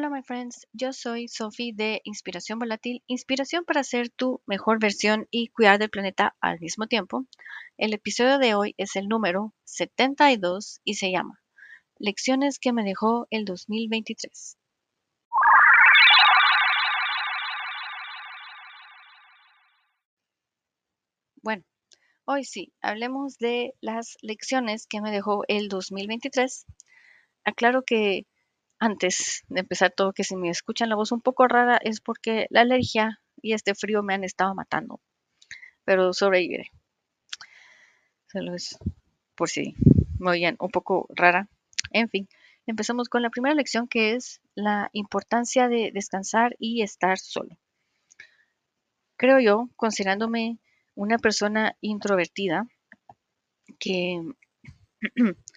Hola, my friends. Yo soy Sophie de Inspiración Volátil, inspiración para ser tu mejor versión y cuidar del planeta al mismo tiempo. El episodio de hoy es el número 72 y se llama Lecciones que me dejó el 2023. Bueno, hoy sí, hablemos de las lecciones que me dejó el 2023. Aclaro que antes de empezar todo, que si me escuchan la voz un poco rara es porque la alergia y este frío me han estado matando. Pero sobreviviré. Solo es por si me oyen un poco rara. En fin, empezamos con la primera lección que es la importancia de descansar y estar solo. Creo yo, considerándome una persona introvertida, que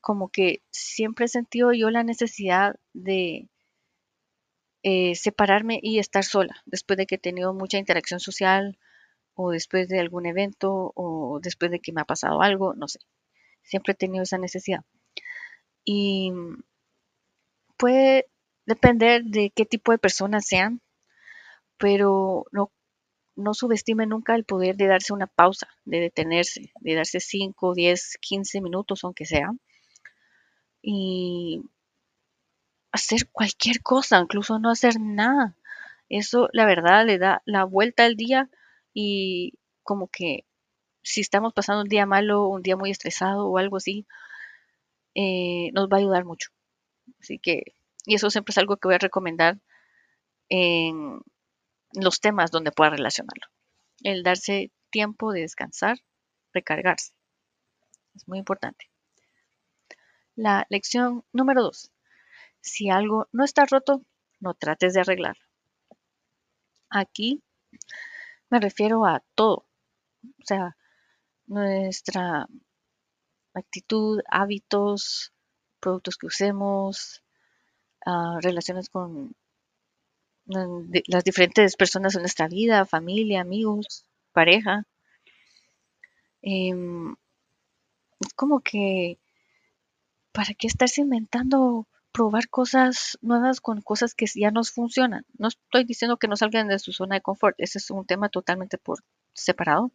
como que siempre he sentido yo la necesidad de eh, separarme y estar sola después de que he tenido mucha interacción social o después de algún evento o después de que me ha pasado algo, no sé. Siempre he tenido esa necesidad. Y puede depender de qué tipo de personas sean, pero no, no subestime nunca el poder de darse una pausa, de detenerse, de darse 5, 10, 15 minutos, aunque sea, y hacer cualquier cosa, incluso no hacer nada. Eso, la verdad, le da la vuelta al día y como que si estamos pasando un día malo, un día muy estresado o algo así, eh, nos va a ayudar mucho. Así que, y eso siempre es algo que voy a recomendar en los temas donde pueda relacionarlo. El darse tiempo de descansar, recargarse. Es muy importante. La lección número dos. Si algo no está roto, no trates de arreglarlo. Aquí me refiero a todo. O sea, nuestra actitud, hábitos, productos que usemos, ah, relaciones con las diferentes personas en nuestra vida, familia, amigos, pareja. Em, es como que ¿para qué estarse inventando probar cosas nuevas con cosas que ya nos funcionan? No estoy diciendo que no salgan de su zona de confort, ese es un tema totalmente por separado.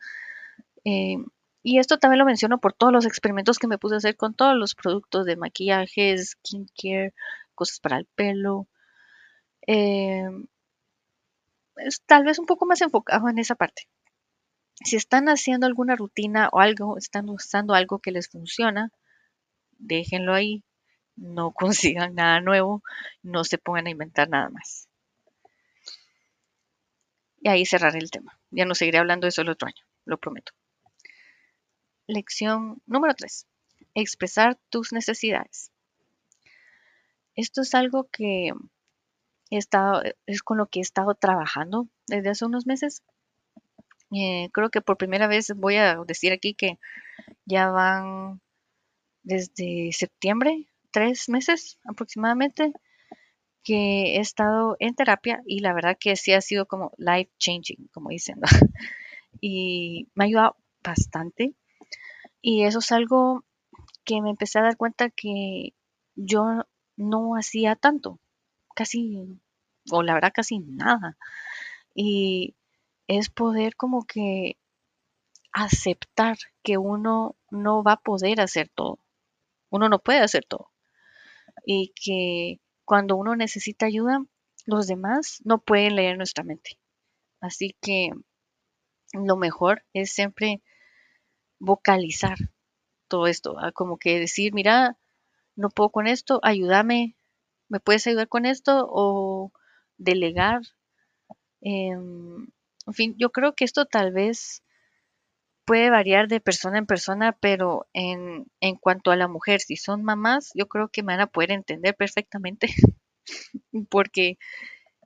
Eh, y esto también lo menciono por todos los experimentos que me puse a hacer con todos los productos de maquillaje, skincare, cosas para el pelo. Eh, es tal vez un poco más enfocado en esa parte. Si están haciendo alguna rutina o algo, están usando algo que les funciona, déjenlo ahí, no consigan nada nuevo, no se pongan a inventar nada más. Y ahí cerraré el tema. Ya no seguiré hablando de eso el otro año, lo prometo. Lección número 3. Expresar tus necesidades. Esto es algo que he estado, es con lo que he estado trabajando desde hace unos meses. Eh, creo que por primera vez voy a decir aquí que ya van desde septiembre, tres meses aproximadamente, que he estado en terapia y la verdad que sí ha sido como life changing, como dicen, y me ha ayudado bastante. Y eso es algo que me empecé a dar cuenta que yo no hacía tanto, casi, o la verdad casi nada. Y es poder como que aceptar que uno no va a poder hacer todo uno no puede hacer todo. Y que cuando uno necesita ayuda, los demás no pueden leer nuestra mente. Así que lo mejor es siempre vocalizar todo esto, como que decir, mira, no puedo con esto, ayúdame, ¿me puedes ayudar con esto? O delegar. Em, en fin, yo creo que esto tal vez puede variar de persona en persona, pero en, en cuanto a la mujer, si son mamás, yo creo que me van a poder entender perfectamente, porque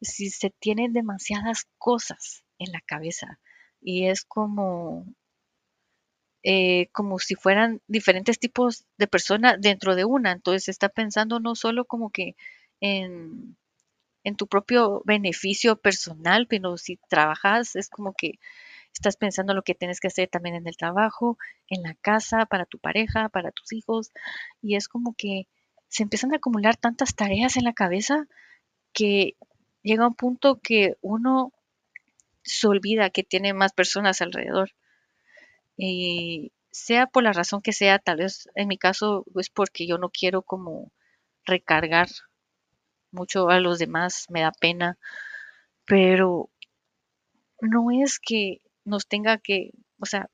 si se tienen demasiadas cosas en la cabeza y es como, eh, como si fueran diferentes tipos de personas dentro de una, entonces está pensando no solo como que en, en tu propio beneficio personal, pero si trabajas es como que Estás pensando lo que tienes que hacer también en el trabajo, en la casa, para tu pareja, para tus hijos. Y es como que se empiezan a acumular tantas tareas en la cabeza que llega un punto que uno se olvida que tiene más personas alrededor. Y sea por la razón que sea, tal vez en mi caso es porque yo no quiero como recargar mucho a los demás, me da pena, pero no es que nos tenga que, o sea,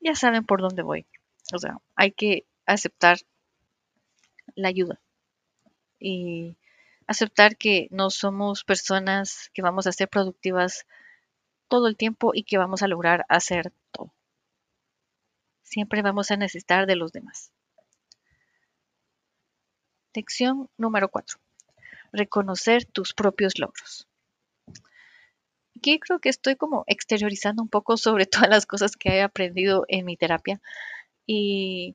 ya saben por dónde voy. O sea, hay que aceptar la ayuda y aceptar que no somos personas que vamos a ser productivas todo el tiempo y que vamos a lograr hacer todo. Siempre vamos a necesitar de los demás. Lección número 4. Reconocer tus propios logros. Aquí creo que estoy como exteriorizando un poco sobre todas las cosas que he aprendido en mi terapia y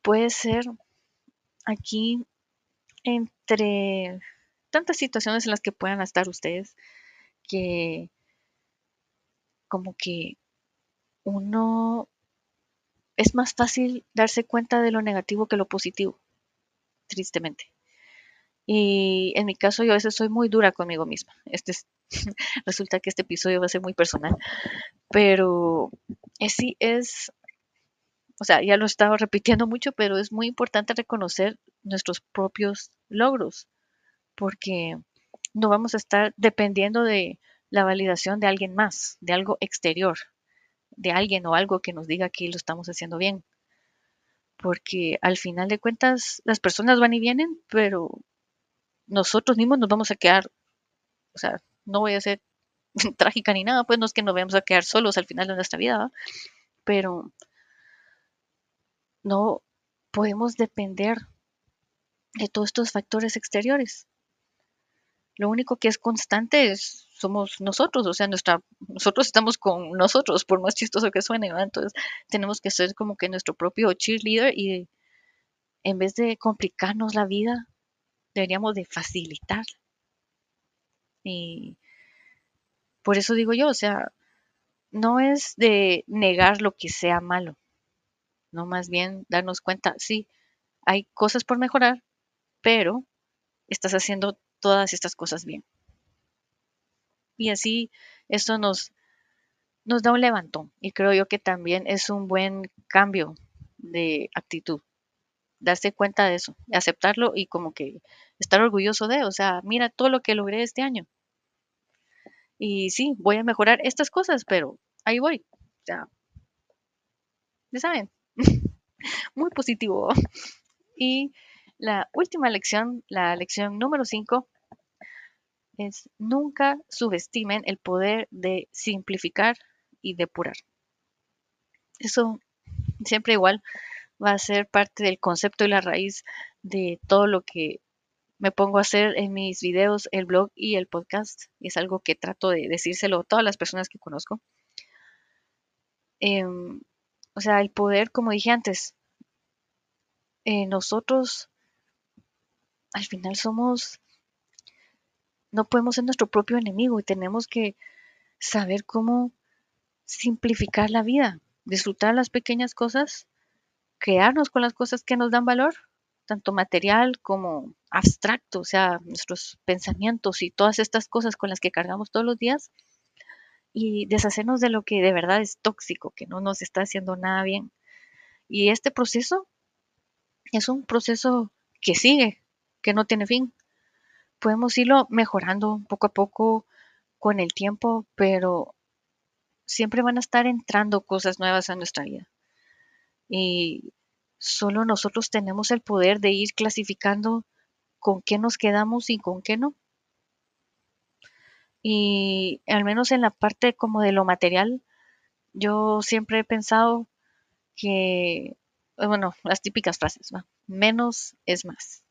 puede ser aquí entre tantas situaciones en las que puedan estar ustedes que como que uno es más fácil darse cuenta de lo negativo que lo positivo, tristemente. Y en mi caso yo a veces soy muy dura conmigo misma. Este resulta que este episodio va a ser muy personal, pero es, sí es, o sea, ya lo he estado repitiendo mucho, pero es muy importante reconocer nuestros propios logros, porque no vamos a estar dependiendo de la validación de alguien más, de algo exterior, de alguien o algo que nos diga que lo estamos haciendo bien. Porque al final de cuentas las personas van y vienen, pero nosotros mismos nos vamos a quedar, o sea, no voy a ser trágica ni nada, pues no es que nos vamos a quedar solos al final de nuestra vida, pero no podemos depender de todos estos factores exteriores. Lo único que es constante es somos nosotros, o sea, nuestra, nosotros estamos con nosotros, por más chistoso que suene, Entonces tenemos que ser como que nuestro propio cheerleader y en vez de complicarnos la vida, deberíamos de facilitar. Y por eso digo yo, o sea, no es de negar lo que sea malo, no más bien darnos cuenta, sí, hay cosas por mejorar, pero estás haciendo todas estas cosas bien. Y así esto nos, nos da un levantón y creo yo que también es un buen cambio de actitud. Darse cuenta de eso, aceptarlo y como que estar orgulloso de, o sea, mira todo lo que logré este año. Y sí, voy a mejorar estas cosas, pero ahí voy. O sea, ya saben, muy positivo. Y la última lección, la lección número 5, es nunca subestimen el poder de simplificar y depurar. Eso siempre igual va a ser parte del concepto y la raíz de todo lo que me pongo a hacer en mis videos, el blog y el podcast. Es algo que trato de decírselo a todas las personas que conozco. Em, o sea, el poder, como dije antes, eh, nosotros al final somos no podemos ser nuestro propio enemigo y tenemos que saber cómo simplificar la vida, disfrutar las pequeñas cosas, crearnos con las cosas que nos dan valor, tanto material como abstracto, o sea, nuestros pensamientos y todas estas cosas con las que cargamos todos los días y deshacernos de lo que de verdad es tóxico, que no nos está haciendo nada bien. Y este proceso es un proceso que sigue, que no tiene fin podemos irlo mejorando poco a poco con el tiempo, pero siempre van a estar entrando cosas nuevas a nuestra vida. Y solo nosotros tenemos el poder de ir clasificando con qué nos quedamos y con qué no. Y al menos en la parte como de lo material, yo siempre he pensado que, bueno, las típicas frases, menos es más,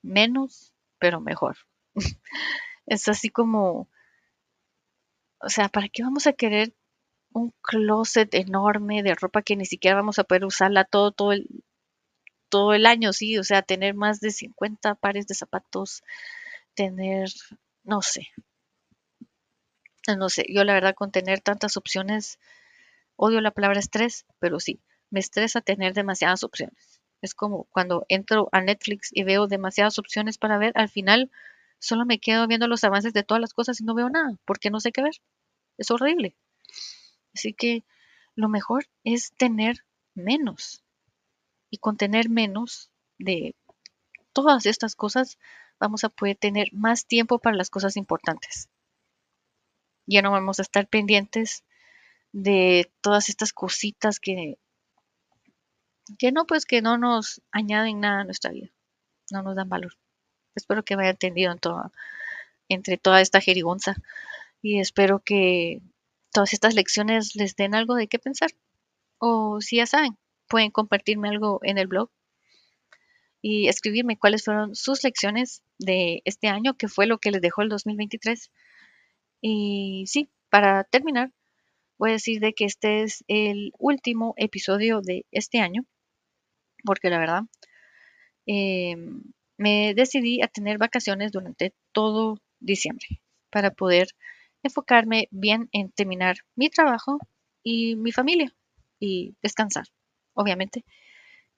menos pero mejor. es así como, o sea, ¿para qué vamos a querer un closet enorme de ropa que ni siquiera vamos a poder usarla todo, todo el, todo el año, sí? O sea, tener más de 50 pares de zapatos, tener, no sé, no sé, yo la verdad con tener tantas opciones, odio la palabra estrés, pero sí, me estresa tener demasiadas opciones. Es como cuando entro a Netflix y veo demasiadas opciones para ver, al final solo me quedo viendo los avances de todas las cosas y no veo nada, porque no sé qué ver. Es horrible. Así que lo mejor es tener menos. Y con tener menos de todas estas cosas, vamos a poder tener más tiempo para las cosas importantes. Ya no vamos a estar pendientes de todas estas cositas que que no, pues que no nos añaden nada a nuestra vida, no nos dan valor. Espero que me haya entendido entre toda esta jerigonza y espero que todas estas lecciones les den algo de qué pensar. O si ya saben, pueden compartirme algo en el blog y escribirme cuáles fueron sus lecciones de este año, qué fue lo que les dejó el 2023. Y sí, para terminar, voy a decir de que este es el último episodio de este año porque la verdad em, me decidí a tener vacaciones durante todo diciembre para poder enfocarme bien en terminar mi trabajo y mi familia y descansar, obviamente,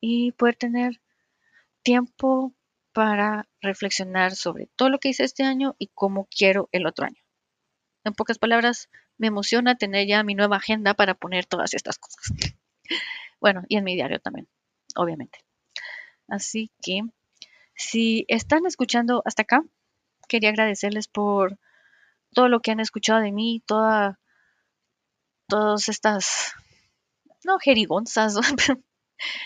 y poder tener tiempo para reflexionar sobre todo lo que hice este año y cómo quiero el otro año. En pocas palabras, me emociona tener ya mi nueva agenda para poner todas estas cosas. Bueno, y en mi diario también obviamente. Así que si están escuchando hasta acá, quería agradecerles por todo lo que han escuchado de mí, toda, todas estas, no jerigonzas,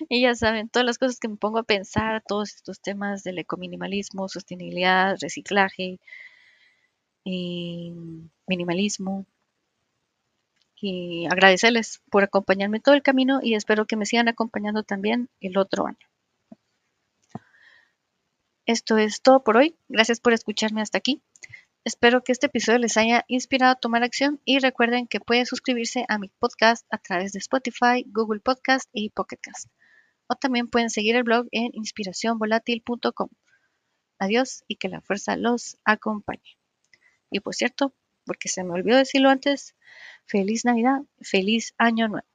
y ya saben, todas las cosas que me pongo a pensar, todos estos temas del ecominimalismo, sostenibilidad, reciclaje, minimalismo, y agradecerles por acompañarme todo el camino y espero que me sigan acompañando también el otro año. Esto es todo por hoy. Gracias por escucharme hasta aquí. Espero que este episodio les haya inspirado a tomar acción y recuerden que pueden suscribirse a mi podcast a través de Spotify, Google Podcast y Pocket Cast. O también pueden seguir el blog en inspiracionvolatil.com. Adiós y que la fuerza los acompañe. Y por cierto, porque se me olvidó decirlo antes, feliz Navidad, feliz Año Nuevo.